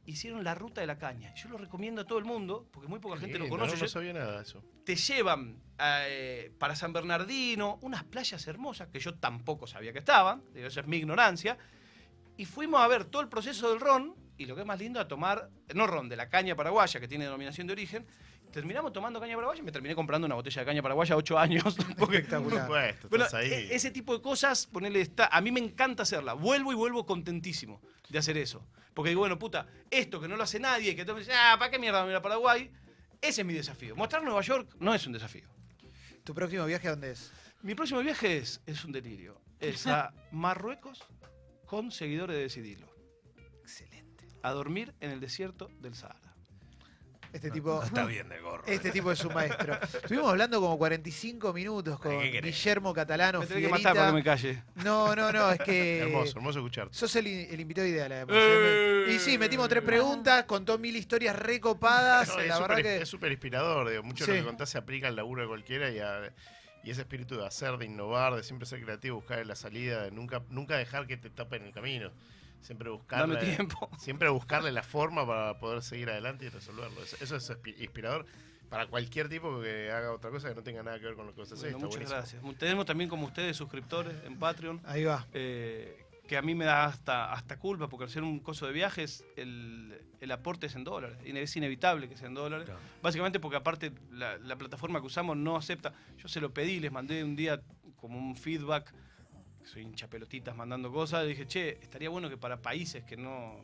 hicieron la ruta de la caña. Yo lo recomiendo a todo el mundo, porque muy poca gente lo conoce. No, no sabía nada de eso. te llevan eh, para San Bernardino, unas playas hermosas que yo tampoco sabía que estaban, esa es mi ignorancia, y fuimos a ver todo el proceso del ron, y lo que es más lindo, a tomar, no ron, de la caña paraguaya, que tiene denominación de origen, terminamos tomando caña paraguaya y me terminé comprando una botella de caña paraguaya ocho años. porque- Por Espectacular. supuesto, bueno, estás ahí. e- ese tipo de cosas, ponerle está. A mí me encanta hacerla. Vuelvo y vuelvo contentísimo de hacer eso. Porque digo, bueno, puta, esto que no lo hace nadie, que todo me dice, ah, ¿para qué mierda voy a ir a Paraguay? Ese es mi desafío. Mostrar Nueva York no es un desafío. ¿Tu próximo viaje a dónde es? Mi próximo viaje es, es un delirio. Es a Marruecos con seguidores de Decidilo. Excelente. A dormir en el desierto del Sahara. Este tipo, No está bien de gorro. este tipo es un maestro. Estuvimos hablando como 45 minutos con. Guillermo Catalano. Me tenés que Fierita. matar para que me calle. No, no, no, es que. Hermoso, hermoso escucharte. Sos el, el invitado ideal, además. Eh. Y sí, metimos tres preguntas, contó mil historias recopadas. No, la verdad súper- que. es súper inspirador. Digo, mucho Sí. de lo que contás se aplica al laburo de cualquiera y, a- y ese espíritu de hacer, de innovar, de siempre ser creativo, buscar la salida, de nunca, nunca dejar que te tapen el camino. Siempre Dame buscarle, tiempo. siempre buscarle la forma para poder seguir adelante y resolverlo. Eso, eso es inspi- inspirador para cualquier tipo que haga otra cosa que no tenga nada que ver con lo que vos haces. Bueno, muchas buenísimo. gracias. Tenemos también como ustedes suscriptores en Patreon. Ahí va. eh, que a mí me da hasta, hasta culpa, porque al ser un coso de viajes, el, el aporte es en dólares. Es inevitable que sea en dólares. Claro. Básicamente porque aparte la, la plataforma que usamos no acepta. Yo se lo pedí, les mandé un día como un feedback, soy hincha pelotitas mandando cosas, dije, che, estaría bueno que para países que no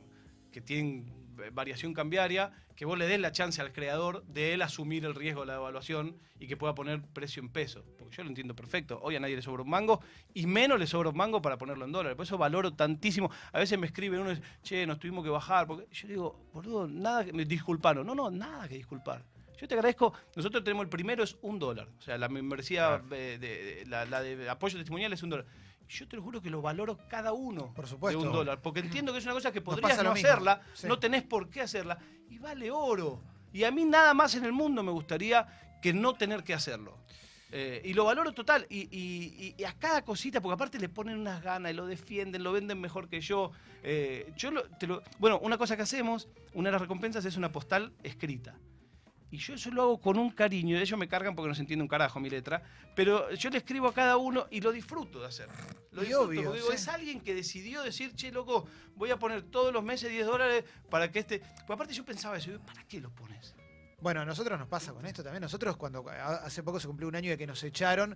que tienen eh, variación cambiaria, que vos le des la chance al creador de él asumir el riesgo de la evaluación y que pueda poner precio en peso. Porque yo lo entiendo perfecto. Hoy a nadie le sobra un mango y menos le sobra un mango para ponerlo en dólares. Por eso valoro tantísimo. A veces me escriben uno y dice, che, nos tuvimos que bajar. Porque yo digo, boludo, nada que. Disculpanos. No, no, nada que disculpar. Yo te agradezco. Nosotros tenemos el primero es un dólar. O sea, la membresía, Claro. eh, de, de- la, la de apoyo testimonial es un dólar. Yo te lo juro que lo valoro cada uno Por supuesto. de un dólar. Porque entiendo que es una cosa que podrías no mismo, hacerla, sí. no tenés por qué hacerla. Y vale oro. Y a mí nada más en el mundo me gustaría que no tener que hacerlo. Eh, y lo valoro total. Y, y- y a cada cosita, porque aparte le ponen unas ganas y lo defienden, lo venden mejor que yo. Eh, yo lo- te lo- bueno, una cosa que hacemos, una de las recompensas es una postal escrita. Y yo eso lo hago con un cariño. Ellos me cargan porque no se entiende un carajo mi letra. Pero yo le escribo a cada uno y lo disfruto de hacer. Lo disfruto, obvio, porque digo, sí. es alguien que decidió decir, che, loco, voy a poner todos los meses 10 dólares para que este. Aparte yo pensaba eso, digo, ¿para qué lo pones? Bueno, a nosotros nos pasa con esto también. Nosotros cuando hace poco se cumplió un año de que nos echaron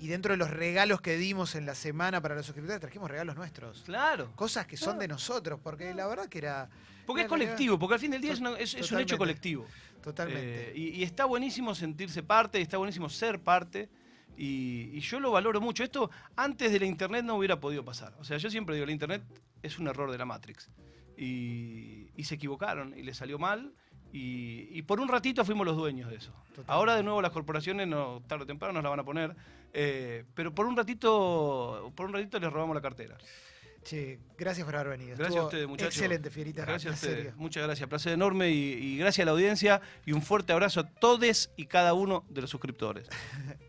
y dentro de los regalos que dimos en la semana para los suscriptores trajimos regalos nuestros. Claro. Cosas que son Claro. de nosotros, porque la verdad que era Porque es colectivo, porque al fin del día es, una- es- es un hecho colectivo. totalmente. Eh, y, y está buenísimo sentirse parte, está buenísimo ser parte. Y, y yo lo valoro mucho. Esto antes de la internet no hubiera podido pasar. O sea, yo siempre digo, la internet es un error de la Matrix. Y, y se equivocaron y les salió mal. Y, y por un ratito fuimos los dueños de eso. Totalmente. Ahora de nuevo las corporaciones no, tarde o temprano nos la van a poner. eh, pero por un ratito, por un ratito les robamos la cartera. Che, gracias por haber venido. Gracias a ustedes, muchachos. Excelente, Fierita. Gracias a ustedes. Muchas gracias. Placer enorme y, y gracias a la audiencia y un fuerte abrazo a todos y cada uno de los suscriptores.